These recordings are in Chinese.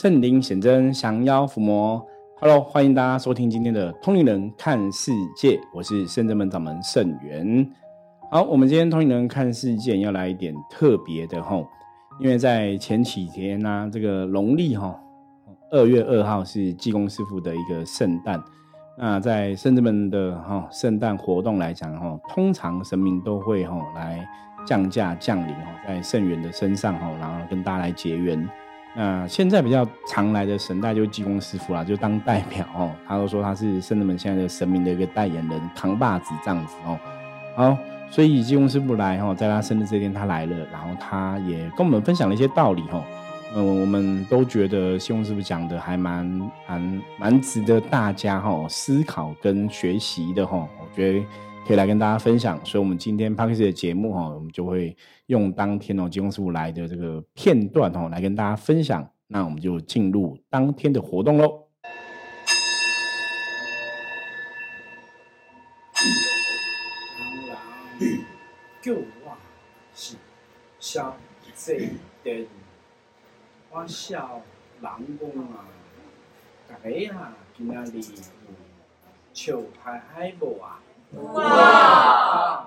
圣灵显真，降妖伏魔。Hello，欢迎大家收听今天的《通灵人看世界》，我是圣真门掌门圣元。好，我们今天《通灵人看世界》要来一点特别的哈，因为在前几天呢，这个农历哈二月二号是济公师傅的一个圣诞。那在圣真门的哈圣诞活动来讲哈，通常神明都会哈来降价降临哈，在圣元的身上哈，然后跟大家来结缘。那现在比较常来的神代就是济公师傅啦，就当代表哦。他都说他是圣人们现在的神明的一个代言人，扛把子这样子哦。好，所以济公师傅来哈，在他生日这天他来了，然后他也跟我们分享了一些道理哈。嗯，我们都觉得济公师傅讲的还蛮蛮蛮值得大家哈思考跟学习的哈。我觉得。可以来跟大家分享，所以，我们今天 p a r k e 的节目哈，我们就会用当天哦，金公师傅来的这个片段哦，来跟大家分享。那我们就进入当天的活动喽。救我是小这的，我小人工啊，大家啊，今仔日笑嗨嗨无啊？哇！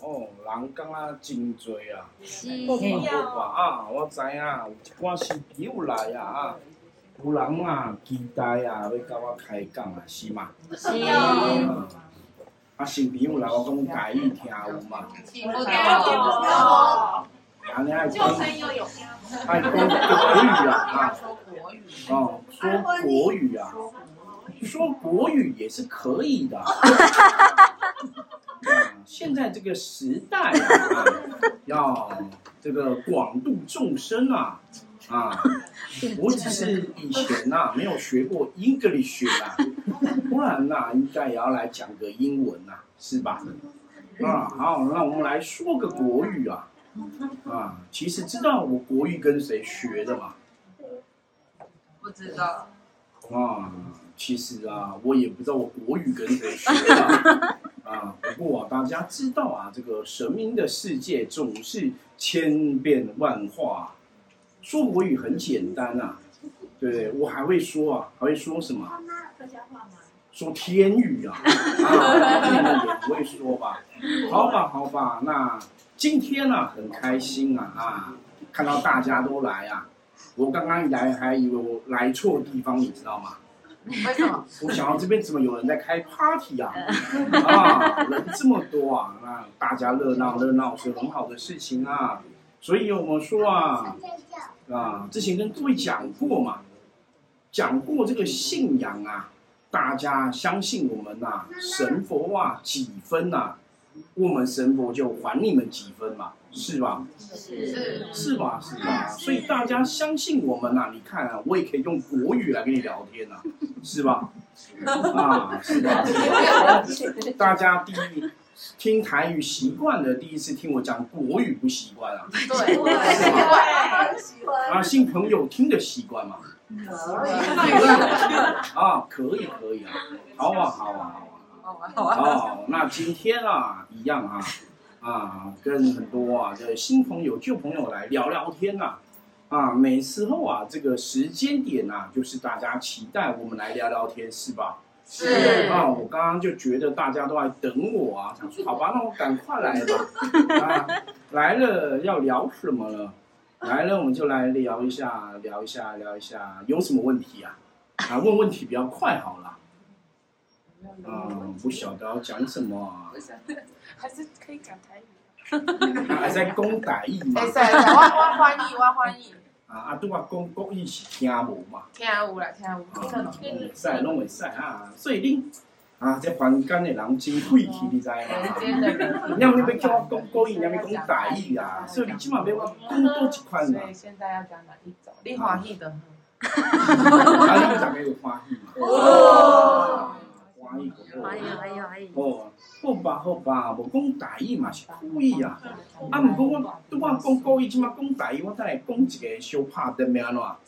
哦，人讲啊真多啊，好吧啊，我知影有一寡新朋友来啊啊，有人啊期待啊要甲我开讲啊，是嘛？是。啊，新朋友来我讲台语听有嘛？听不到。安尼爱讲，爱讲国语啊啊！哦，说国语啊。说国语也是可以的。现在这个时代啊，要这个广度众生啊啊！我只是以前呐没有学过 English 啊，不然呐应该也要来讲个英文呐，是吧？啊，好，那我们来说个国语啊啊！其实知道我国语跟谁学的吗？不知道。啊。其实啊，我也不知道我国语跟谁学的 啊。不过啊，大家知道啊，这个神明的世界总是千变万化。说国语很简单啊，对不对？我还会说啊，还会说什么？客家话吗？说天语啊，啊，也不会说吧？好吧，好吧，那今天呢，很开心啊啊，看到大家都来啊。我刚刚一来还以为我来错地方，你知道吗？为什么？我想到这边怎么有人在开 party 啊？啊，人这么多啊，那大家热闹热闹是很好的事情啊。所以我们说啊，啊，之前跟各位讲过嘛，讲过这个信仰啊，大家相信我们呐，神佛啊几分呐？我们神佛就还你们几分嘛，是吧？是是吧？是吧？所以大家相信我们呐，你看啊，我也可以用国语来跟你聊天呐，是吧？啊，是吧？大家第一听台语习惯的，第一次听我讲国语不习惯啊？对，习惯，习惯啊，新朋友听的习惯吗？可以，啊，可以，可以啊，好啊，好啊，好。哦，那今天啊，一样啊，啊，跟很多啊的新朋友、旧朋友来聊聊天呐，啊，每时候啊，这个时间点呐，就是大家期待我们来聊聊天，是吧？是啊，我刚刚就觉得大家都在等我啊，想说好吧，那我赶快来吧，啊，来了要聊什么了？来了我们就来聊一下，聊一下，聊一下，有什么问题啊？啊，问问题比较快好了。嗯，不晓得要讲什么啊？还是可以讲台语。还在讲台语嘛？会使，我我翻译，我翻译。啊啊，拄啊讲国语是听无嘛？听有啦，听有。会使，拢会使啊！所以恁啊，这凡间的人真晦气，你知吗？你要要叫我讲国语，你要讲台语啊？所以你起码要我讲多一款嘛。所以现在要讲哪一种？你欢喜的。啊，你大概有欢喜嘛？哇！欢喜，欢喜，欢喜，欢喜。哦，好吧，好吧，无讲大意嘛是可以啊。啊，毋过我拄我讲国语，即马讲大意，我再来讲一个小拍的咩喏？啊，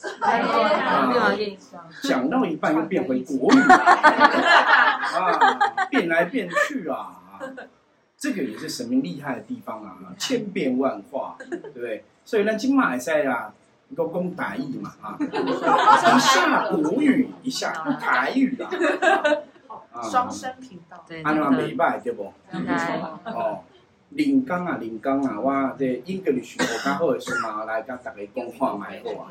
讲到一半又变回国语啊，变来变去啊。这个也是神明厉害的地方啊，千变万化，对不对？所以咱今马来西亚都讲台语嘛啊，一下国语，一下台语啦。啊双声频道，对，安那个尼嘛袂歹对无？哦，临工啊，临工啊，我这英格力学学较好的时候嘛，来甲大家讲看卖好啊。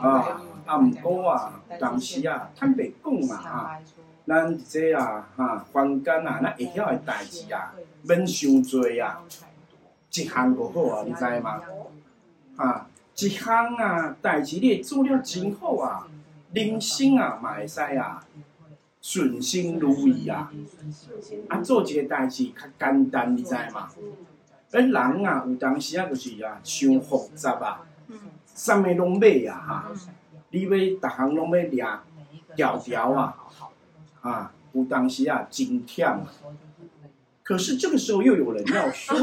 啊，啊，毋过啊，当时啊，坦白讲嘛啊，咱这啊哈房间啊，咱会晓的代志啊，免伤多啊，一项就好啊，你知吗？啊，一项啊代志你做了真好啊，人生啊嘛会使啊顺心如意啊，啊做一个代志较简单，你知嘛？而人啊，有当时啊就是啊，伤复杂啊，啥物拢买啊哈。你要逐项拢要掠条条啊，啊，有当时啊真忝啊。可是这个时候又有人要说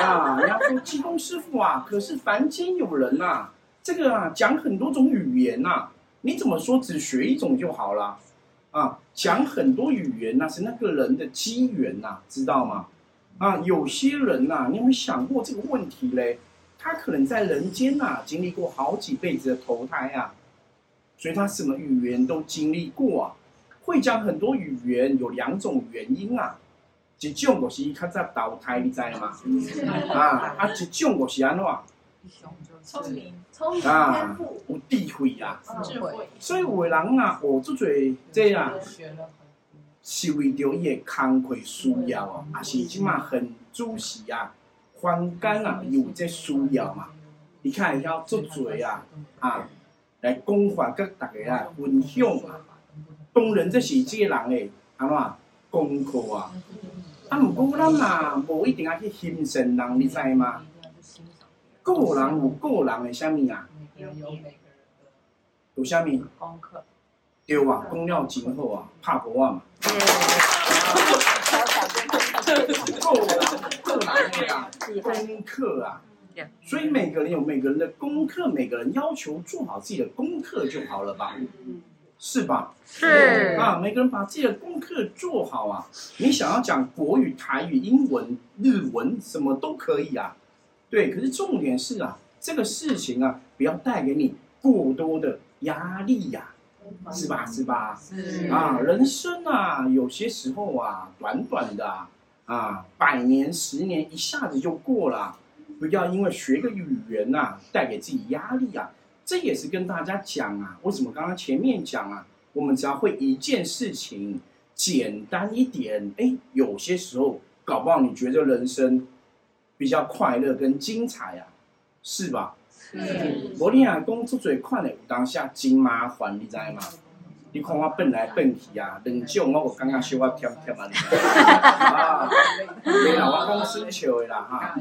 啊，人家说济公师傅啊，可是凡间有人呐、这个啊讲很多种语言呐、你怎么说只学一种就好了？啊，讲很多语言那、是那个人的机缘呐、知道吗？啊，有些人呐、你有没有想过这个问题嘞？他可能在人间呐、经历过好几辈子的投胎啊，所以他什么语言都经历过啊。会讲很多语言有两种原因啊，一种就是他在投胎，你知吗？啊啊，一种就是安怎聪明、聪明啊天赋，有智慧啊。智慧，所以有的人啊，学足侪这啊，是为着伊的工课需要哦，也是即马很主时啊，环境啊有这需要嘛，你看会晓足侪啊啊，来讲法甲大家啊分享啊。当然这是即个人的安怎功课啊，啊，毋过咱嘛无一定啊去欣赏人，你知吗？个人有个人的啥物啊？有啥物？功课，对啊，讲了真好啊，拍鼓啊嘛。个人个人的啊，功课啊所以每个人有每个人的功课，每个人要求做好自己的功课就好了吧？是吧？是啊，每个人把自己的功课做好啊。你想要讲国语、台语、英文、日文，什么都可以啊。对，可是重点是啊，这个事情啊，不要带给你过多的压力呀、是吧？是吧？是啊，人生啊，有些时候啊，短短的啊，啊百年、十年一下子就过了，不要因为学个语言呐、带给自己压力啊。这也是跟大家讲啊，为什么刚刚前面讲啊，我们只要会一件事情，简单一点，哎，有些时候搞不好你觉得人生比较快乐跟精彩啊，是吧？无你啊，讲出最款的有当下真麻烦，你知吗？你看我奔来奔去啊，两种我有感觉小可忝忝啊，你知道吗？啊，对 啦，我讲生笑的啦哈。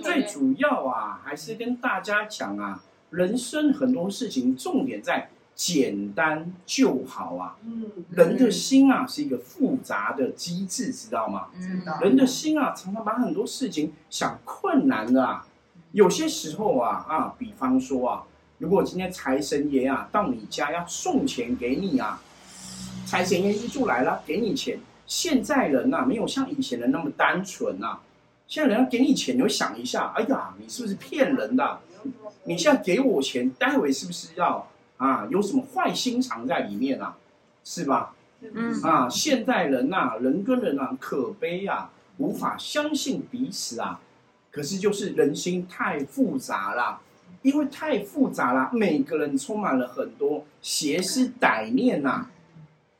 最主要啊，还是跟大家讲啊，人生很多事情重点在简单就好啊。嗯，人的心啊是一个复杂的机制，知道吗？嗯人的心啊，常常把很多事情想困难的啊。有些时候啊啊，比方说啊，如果今天财神爷啊到你家要送钱给你啊，财神爷一就来了，给你钱。现在人呐、没有像以前人那么单纯呐、现在人要给你钱，你会想一下，哎呀，你是不是骗人的？你现在给我钱，待会是不是要啊有什么坏心肠在里面啊？是吧？嗯啊，现代人呐、人跟人啊，可悲啊，无法相信彼此啊。可是就是人心太复杂了，因为太复杂了，每个人充满了很多邪思歹念呐、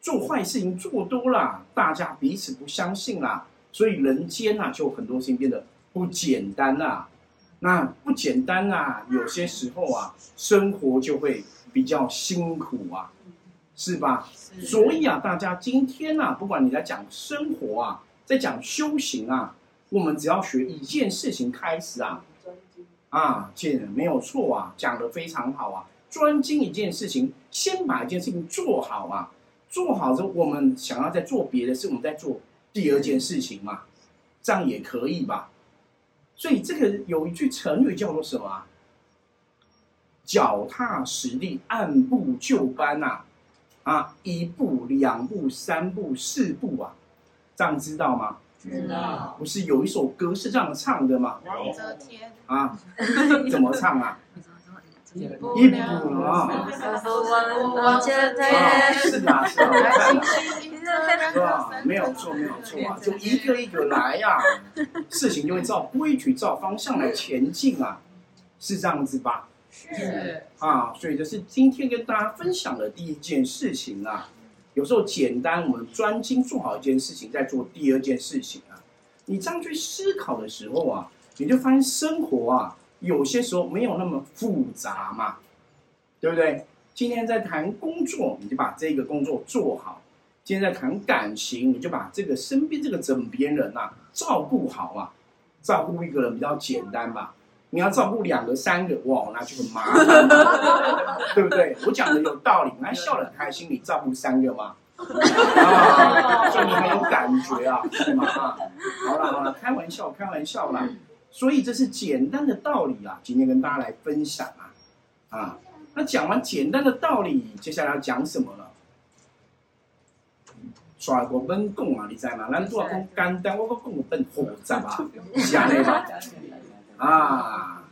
做坏事情做多了，大家彼此不相信啦，所以人间呐、就很多事情变得不简单啦。那不简单啊，有些时候啊，生活就会比较辛苦啊，是吧？所以啊，大家今天啊，不管你在讲生活啊，在讲修行啊，我们只要学一件事情开始啊，啊，这没有错啊，讲的非常好啊。专精一件事情，先把一件事情做好啊，做好之后，我们想要再做别的事，我们再做第二件事情嘛，这样也可以吧？所以这个有一句成语叫做什么啊？脚踏实地，按部就班呐、啊，一步、两步、三步、四步啊，这样知道吗？知道，不是有一首歌是这样唱的吗？王则天，啊，怎么唱啊？一步啊，是的，是的，我看星是吧？没有错，没有错啊，就一个一个来呀、事情就会照规矩、照方向来前进啊，是这样子吧？是啊，所以这是今天跟大家分享的第一件事情啊。有时候简单，我们专心做好一件事情，再做第二件事情啊。你这样去思考的时候啊，你就发现生活啊，有些时候没有那么复杂嘛，对不对？今天在谈工作，你就把这个工作做好；今天在谈感情，你就把这个身边这个枕边人啊照顾好啊。照顾一个人比较简单吧，你要照顾两个、三个，哇，那就很麻烦，对不对？我讲的有道理，你还笑得很开心，你照顾三个吗？啊，所以你很有感觉啊，是吗？啊，好了好了，开玩笑开玩笑啦。所以这是简单的道理啊，今天跟大家来分享啊啊。那讲完简单的道理，接下来要讲什么了？耍过本讲啊，你知吗？咱拄啊讲简单，我讲讲本复杂啊，是安尼吧？啊，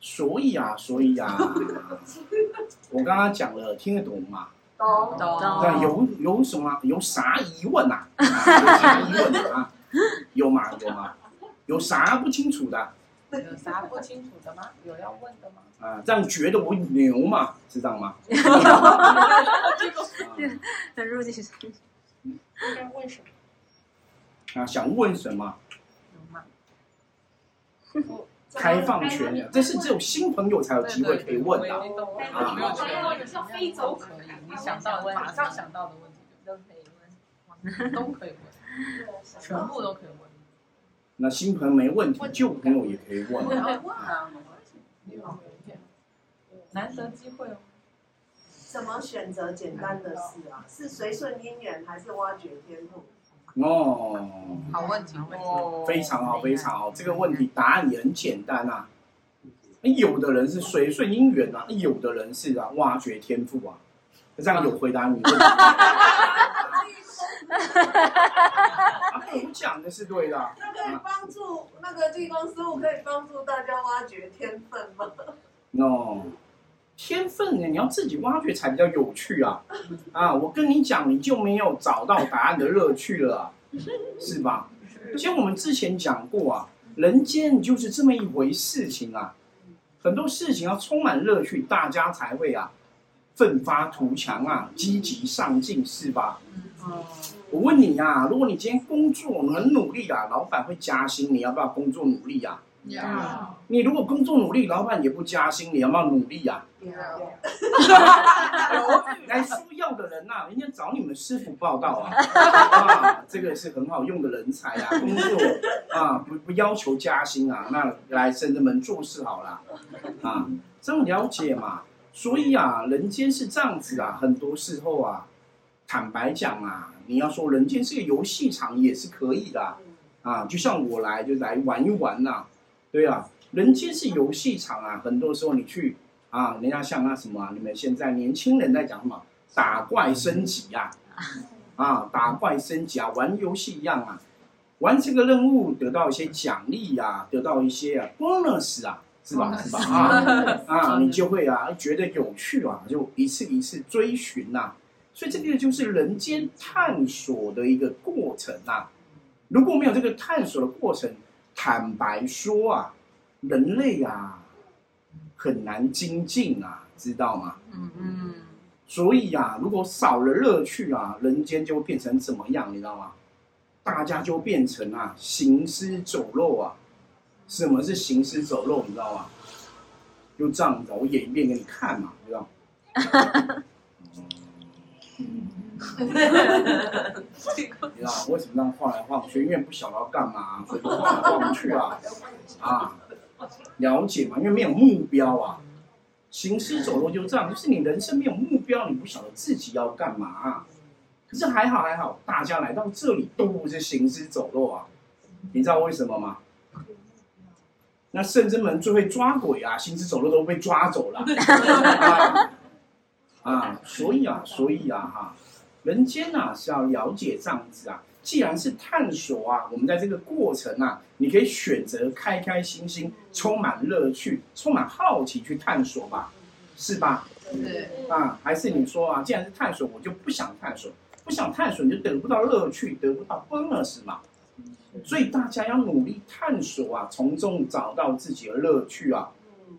所以啊，所以啊，我刚刚讲了，听得懂吗？懂那有有什么有啥疑问呐、啊？有啥疑问啊？有吗？有吗？有啥不清楚的有啥不清楚的吗？有要问的吗？啊？这样觉得我牛嘛？是这样吗？很入境应该问什么？啊，想问什么？开放权的，这是只有新朋友才有机会可以问的。的。啊没有权像非洲可以，你想到的马上想到的问题都可以问。都可以问，全部都可以问。那新朋友没问题，旧朋友也可以问。问啊问啊，难得机会哦。怎么选择简单的事啊？是随顺因缘，还是挖掘天赋？哦，好问题，非常好，非常好。这个问题答案也很简单啊。有的人是随顺因缘啊，有的人是啊挖掘天赋啊。这样有回答你问题？啊，我讲的是对的。那可以帮助那个济公师傅，可以帮助大家挖掘天分吗？哦，天分呢，你要自己挖掘才比较有趣啊！啊，我跟你讲，你就没有找到答案的乐趣了啊，是吧？像我们之前讲过啊，人间就是这么一回事情啊，很多事情要充满乐趣，大家才会啊奋发图强啊，积极上进，是吧？我问你啊，如果你今天工作很努力啊，老板会加薪，你要不要工作努力啊？要你如果工作努力，老板也不加薪，你要不要努力啊？来说要的人呐、人家找你们师傅报道啊，啊，这个是很好用的人才啊，工作啊不不要求加薪啊，那来深圳门做事好了啊，这样了解嘛？所以啊，人间是这样子啊，很多时候啊，坦白讲啊，你要说人间是个游戏场也是可以的啊啊，就像我来就来玩一玩呐、对啊，人间是游戏场啊，很多时候你去啊，人家像那什么啊，你们现在年轻人在讲什么打怪升级呀、啊，打怪升级啊，玩游戏一样啊，完这个任务得到一些奖励呀、得到一些啊 bonus 啊，是吧？是吧？啊啊，你就会啊觉得有趣啊，就一次一次追寻呐、所以这个就是人间探索的一个过程呐、如果没有这个探索的过程，坦白说啊，人类啊很难精进啊，知道吗？嗯嗯，所以啊，如果少了乐趣啊，人间就会变成怎么样，你知道吗？大家就变成啊行尸走肉啊。什么是行尸走肉？你知道吗？就这样子，我演一遍给你看嘛，知道吗？你知道为什么这样晃来晃去？因为不晓得要干嘛，所以就晃来晃去啊 啊，了解嘛？因为没有目标啊，行尸走肉就这样，就是你人生没有目标，你不晓得自己要干嘛、啊可是还好还好，大家来到这里都不是行尸走肉啊，你知道为什么吗？那圣真门最会抓鬼啊，行尸走肉都被抓走了啊 啊，所以啊，所以啊哈。人间呐、是要了解这样子啊，既然是探索啊，我们在这个过程啊，你可以选择开开心心、充满乐趣、充满好奇去探索吧，是吧？对啊，还是你说啊，既然是探索，我就不想探索，不想探索，你就得不到乐趣，得不到 bonus 嘛。所以大家要努力探索啊，从中找到自己的乐趣啊。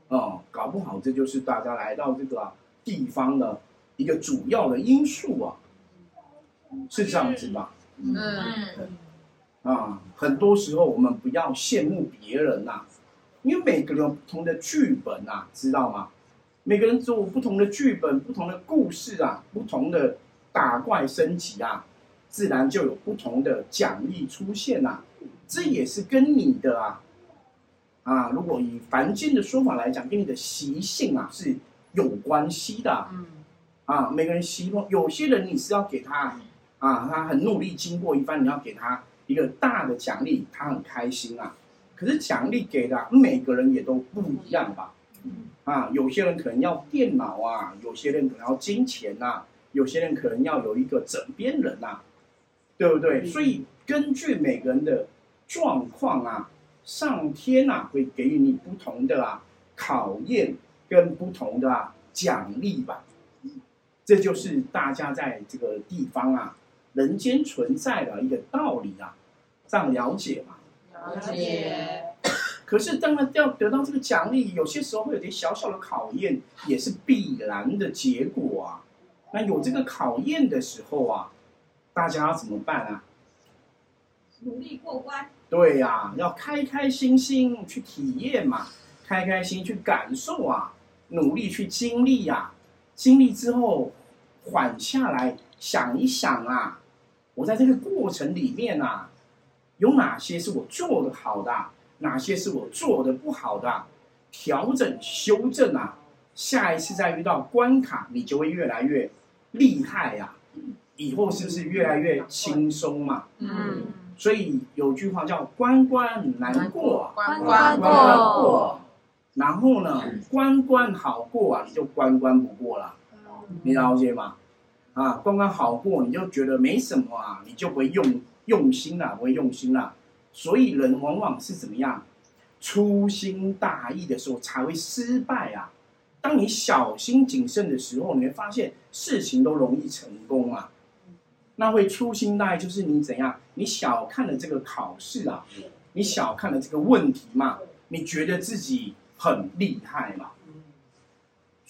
哦、搞不好这就是大家来到这个、啊、地方的一个主要的因素啊，是这样子吧？嗯啊，很多时候我们不要羡慕别人呐、因为每个人有不同的剧本呐、知道吗？每个人都有不同的剧本、不同的故事啊，不同的打怪升级啊，自然就有不同的奖励出现呐、这也是跟你的啊啊，如果以凡间的说法来讲，跟你的习性啊是有关系的啊。嗯啊，每个人希望有些人你是要给他啊，他很努力经过一番，你要给他一个大的奖励，他很开心啊。可是奖励给的啊、每个人也都不一样吧？啊，有些人可能要电脑啊，有些人可能要金钱呐、有些人可能要有一个枕边人呐、对不对？所以根据每个人的状况啊，上天啊会给予你不同的啊考验跟不同的啊奖励吧。这就是大家在这个地方啊，人间存在的一个道理啊，这样了解吗？了解，可是当然要得到这个奖励，有些时候会有点小小的考验，也是必然的结果啊。那有这个考验的时候啊，大家要怎么办啊？努力过关，对呀、要开开心心去体验嘛，开开心去感受啊，努力去经历呀、经历之后缓下来想一想啊，我在这个过程里面啊，有哪些是我做的好的啊，哪些是我做的不好的啊，调整修正啊，下一次再遇到关卡，你就会越来越厉害呀、以后是不是越来越轻松嘛？嗯，所以有句话叫“关关难过，关关过”，然后呢，关关好过啊，你就关关不过了，你了解吗？啊，刚刚好过，你就觉得没什么啊，你就不会用用心了，不会用心了。所以人往往是怎么样，粗心大意的时候才会失败啊。当你小心谨慎的时候，你会发现事情都容易成功啊。那会粗心大意，就是你怎样？你小看了这个考试啊，你小看了这个问题嘛，你觉得自己很厉害嘛？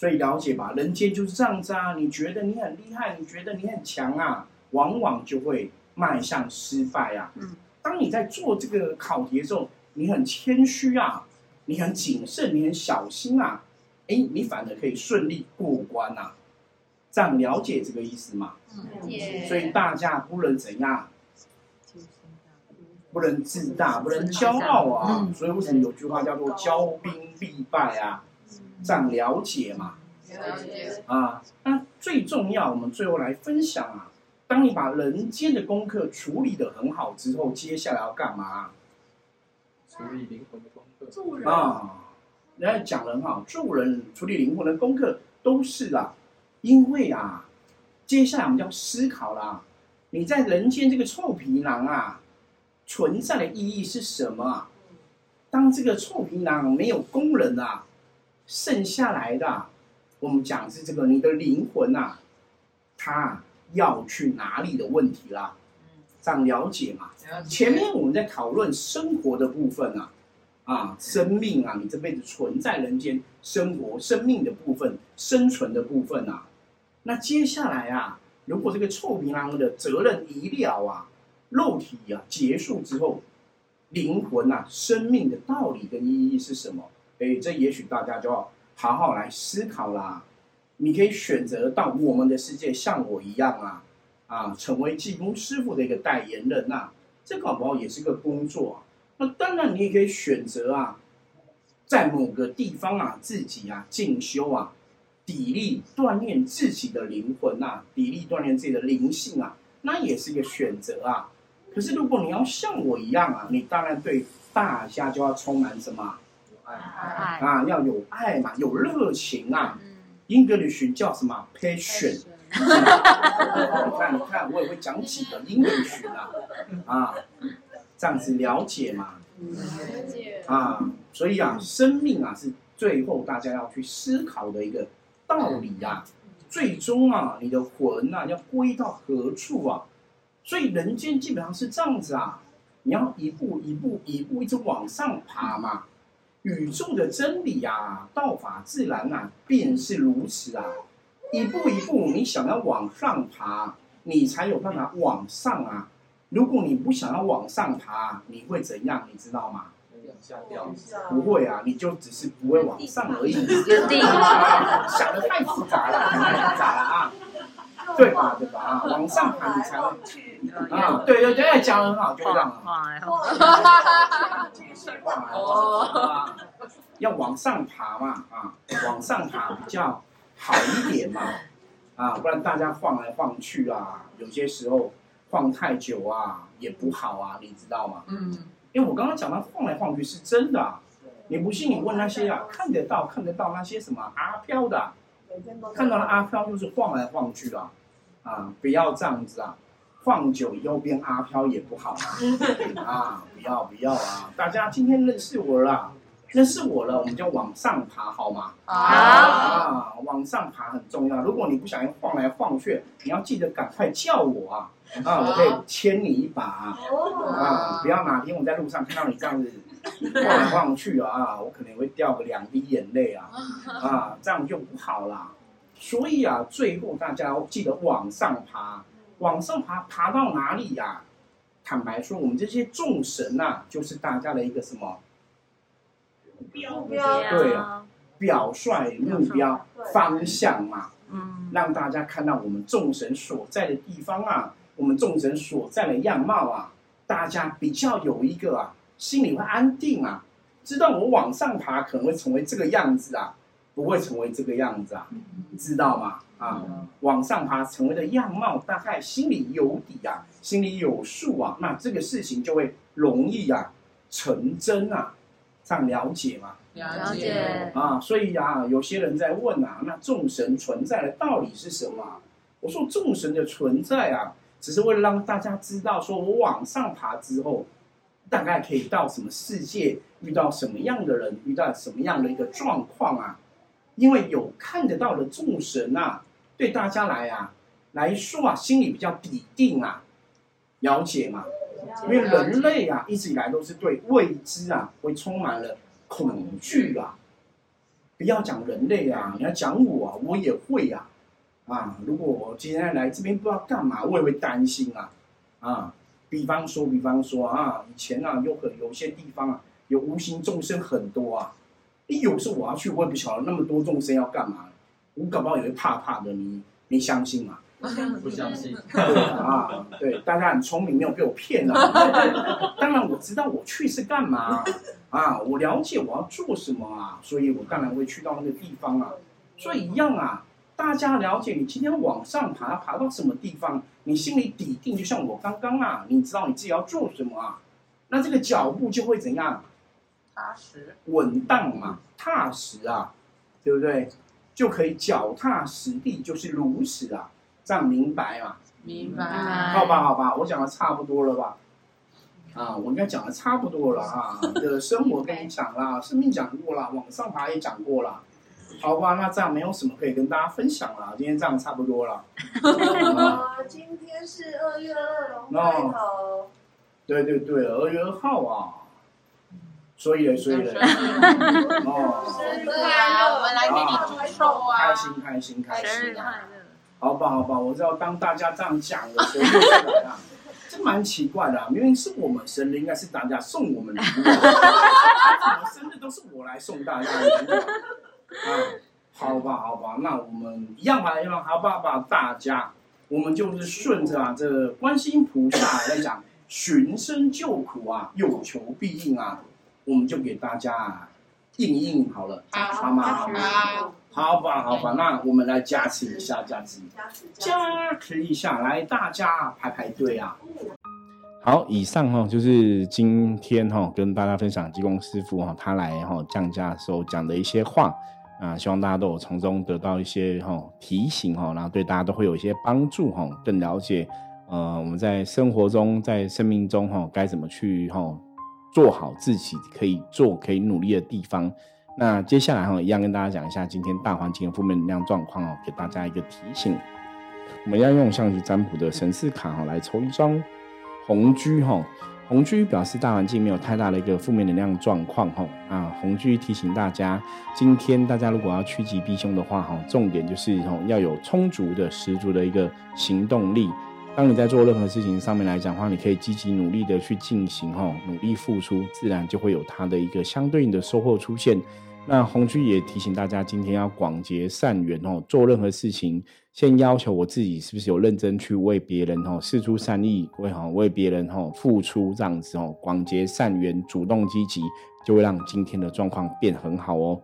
所以了解吧，人间就是这样子啊。你觉得你很厉害，你觉得你很强啊，往往就会迈向失败啊。嗯，当你在做这个考题的时候，你很谦虚啊，你很谨慎，你很小心啊，哎，你反而可以顺利过关啊。这样了解这个意思吗？解所以大家不能怎样，不能自大，不能骄傲啊。所以为什么有句话叫做“骄兵必败”啊？这样了解嘛？了解，啊，那最重要，我们最后来分享啊。当你把人间的功课处理得很好之后，接下来要干嘛处理灵魂的功课。助人啊？人家讲的很好，助人、处理灵魂的功课都是啦。因为啊，接下来我们就要思考啦，你在人间这个臭皮囊啊，存在的意义是什么啊？当这个臭皮囊没有工人啊，剩下来的啊、我们讲是这个你的灵魂啊，它要去哪里的问题啦？这样了解嘛？前面我们在讨论生活的部分啊，啊，生命啊，你这辈子存在人间生活、生命的部分、生存的部分啊，那接下来啊，如果这个臭皮囊的责任已了啊，肉体啊结束之后，灵魂啊，生命的道理跟意义是什么？哎，这也许大家就要好好来思考啦。你可以选择到我们的世界，像我一样啊，啊，成为济公师傅的一个代言人呐、这搞不好也是个工作、啊。那当然，你也可以选择啊，在某个地方啊，自己啊进修啊，砥砺锻炼自己的灵魂呐、砥砺锻炼自己的灵性啊，那也是一个选择啊。可是如果你要像我一样啊，你当然对大家就要充满什么啊，要有爱嘛，有热情啊。嗯，英格里学叫什么？Passion 你看，你看，我也会讲几个英文学啊，啊，这样子了解嘛，了解。啊，所以啊，生命啊是最后大家要去思考的一个道理啊，最终啊，你的魂啊要归到何处啊？所以人间基本上是这样子啊，你要一步一步一步一直往上爬嘛。宇宙的真理啊，道法自然啊，便是如此啊。一步一步，你想要往上爬，你才有办法往上啊。如果你不想要往上爬，你会怎样？你知道吗？往下掉。不会啊，你就只是不会往上而已。想的太复杂了，太复杂了啊，对吧？对吧？啊，往上爬你才会啊，对对对，讲的很好，就这样啊。哦，要往上爬嘛，啊，往上爬比较好一点嘛，啊，不然大家晃来晃去啊，有些时候晃太久啊也不好啊，你知道吗？嗯，因为我刚刚讲到晃来晃去是真的啊，你不信你问那些啊看得到看得到那些什么阿飘的啊，看到了阿飘就是晃来晃去啊，啊，不要这样子啊。晃久以后变阿飘也不好啊！啊，不要不要啊！大家今天认识我了，认识我了，我们就往上爬好吗？好，啊，往上爬很重要。如果你不小心晃来晃去，你要记得赶快叫我啊！啊，我可以牵你一把啊！啊，不要哪天我在路上看到你这样子晃来晃去啊，我可能会掉个两滴眼泪啊！啊，这样就不好啦。所以啊，最后大家要记得往上爬。往上爬，爬到哪里呀？坦白说，我们这些众神呐，就是大家的一个什么目标对啊，表率、目标、方向嘛。嗯，让大家看到我们众神所在的地方啊，我们众神所在的样貌啊，大家比较有一个啊，心里会安定啊，知道我往上爬可能会成为这个样子啊，不会成为这个样子啊，知道吗？啊，往上爬成为的样貌，大概心里有底啊，心里有数啊，那这个事情就会容易啊成真啊，这样了解吗？了解。啊，所以啊，有些人在问啊，那众神存在的道理是什么？我说众神的存在啊，只是为了让大家知道，说我往上爬之后，大概可以到什么世界，遇到什么样的人，遇到什么样的一个状况啊？因为有看得到的众神啊，对大家来啊来说啊，心里比较笃定啊，了解吗？因为人类啊，一直以来都是对未知啊，会充满了恐惧啊。不要讲人类啊，你要讲我啊，我也会啊。啊，如果我今天来这边不知道干嘛，我也会担心啊。啊，比方说，比方说啊，以前啊，有很有些地方啊，有无形众生很多啊。你有时候我要去，我也不晓得那么多众生要干嘛，我搞不好也会怕怕的。你你相信吗？不相信。对啊，对，大家很聪明，没有被我骗啊。当然我知道我去是干嘛啊，我了解我要做什么啊，所以我当然会去到那个地方啊。所以一样啊，大家了解你今天往上爬，爬到什么地方，你心里底定，就像我刚刚啊，你知道你自己要做什么啊，那这个脚步就会怎样？踏实，稳当嘛，踏实啊，对不对？就可以脚踏实地，就是如此啊，这样明白嘛？明白好吧，好吧，我讲的差不多了吧？啊，我应该讲的差不多了啊。的 生活跟你讲啦，生命讲过了，往上爬也讲过了，好吧？那这样没有什么可以跟大家分享了，今天这样差不多了。啊，今天是二月二龙开头，对对对，二月二号啊。所以嘞，所以嘞，哦，生日对啊，我们来给你祝寿啊，开心开心开生日！快乐！好吧好吧，我知道当大家这样讲的时候，这蛮奇怪的啊，明明是我们生日，应该是大家送我们礼物啊，怎么生日都是我来送大家礼物啊？啊，好吧好吧，那我们一样吧一样，好吧把大家，我们就是顺着啊，这观世音菩萨来讲寻声救苦啊，有求必应啊，我们就给大家应应好了，好吗？好吗？好，好吧，好吧，那我们来加持一下，加持，加持加加持一下，来，大家排排队啊！好，以上哈就是今天哈跟大家分享济公师傅哈他来哈降价的时候讲的一些话啊，希望大家都有从中得到一些哈提醒哈，然后对大家都会有一些帮助哈，更了解呃我们在生活中在生命中哈该怎么去哈做好自己可以做可以努力的地方。那接下来哈一样跟大家讲一下今天大环境的负面能量状况哦，给大家一个提醒。我们要用象棋占卜的神士卡哈来抽一张红居哈。红居表示大环境没有太大的一个负面能量状况哈啊，红居提醒大家，今天大家如果要趋吉避凶的话哈，重点就是哈要有充足的十足的一个行动力。当你在做任何事情上面来讲的话，你可以积极努力的去进行哈，努力付出，自然就会有它的一个相对应的收获出现。那红居也提醒大家，今天要广结善缘哦。做任何事情，先要求我自己是不是有认真去为别人哦，施出善意，为哈为别人哈付出这样子哦，广结善缘，主动积极，就会让今天的状况变很好哦。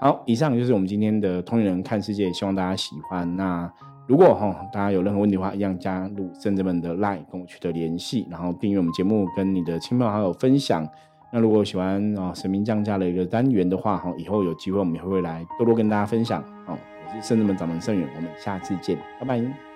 好，以上就是我们今天的通灵人看世界，希望大家喜欢。那如果哈大家有任何问题的话，一样加入圣者们的 line 跟我取得联系，然后订阅我们节目，跟你的亲朋好友分享。那如果喜欢啊神明降价的一个单元的话，哈，以后有机会我们也会来多多跟大家分享。好，我是圣智门掌门圣远，我们下次见，拜拜。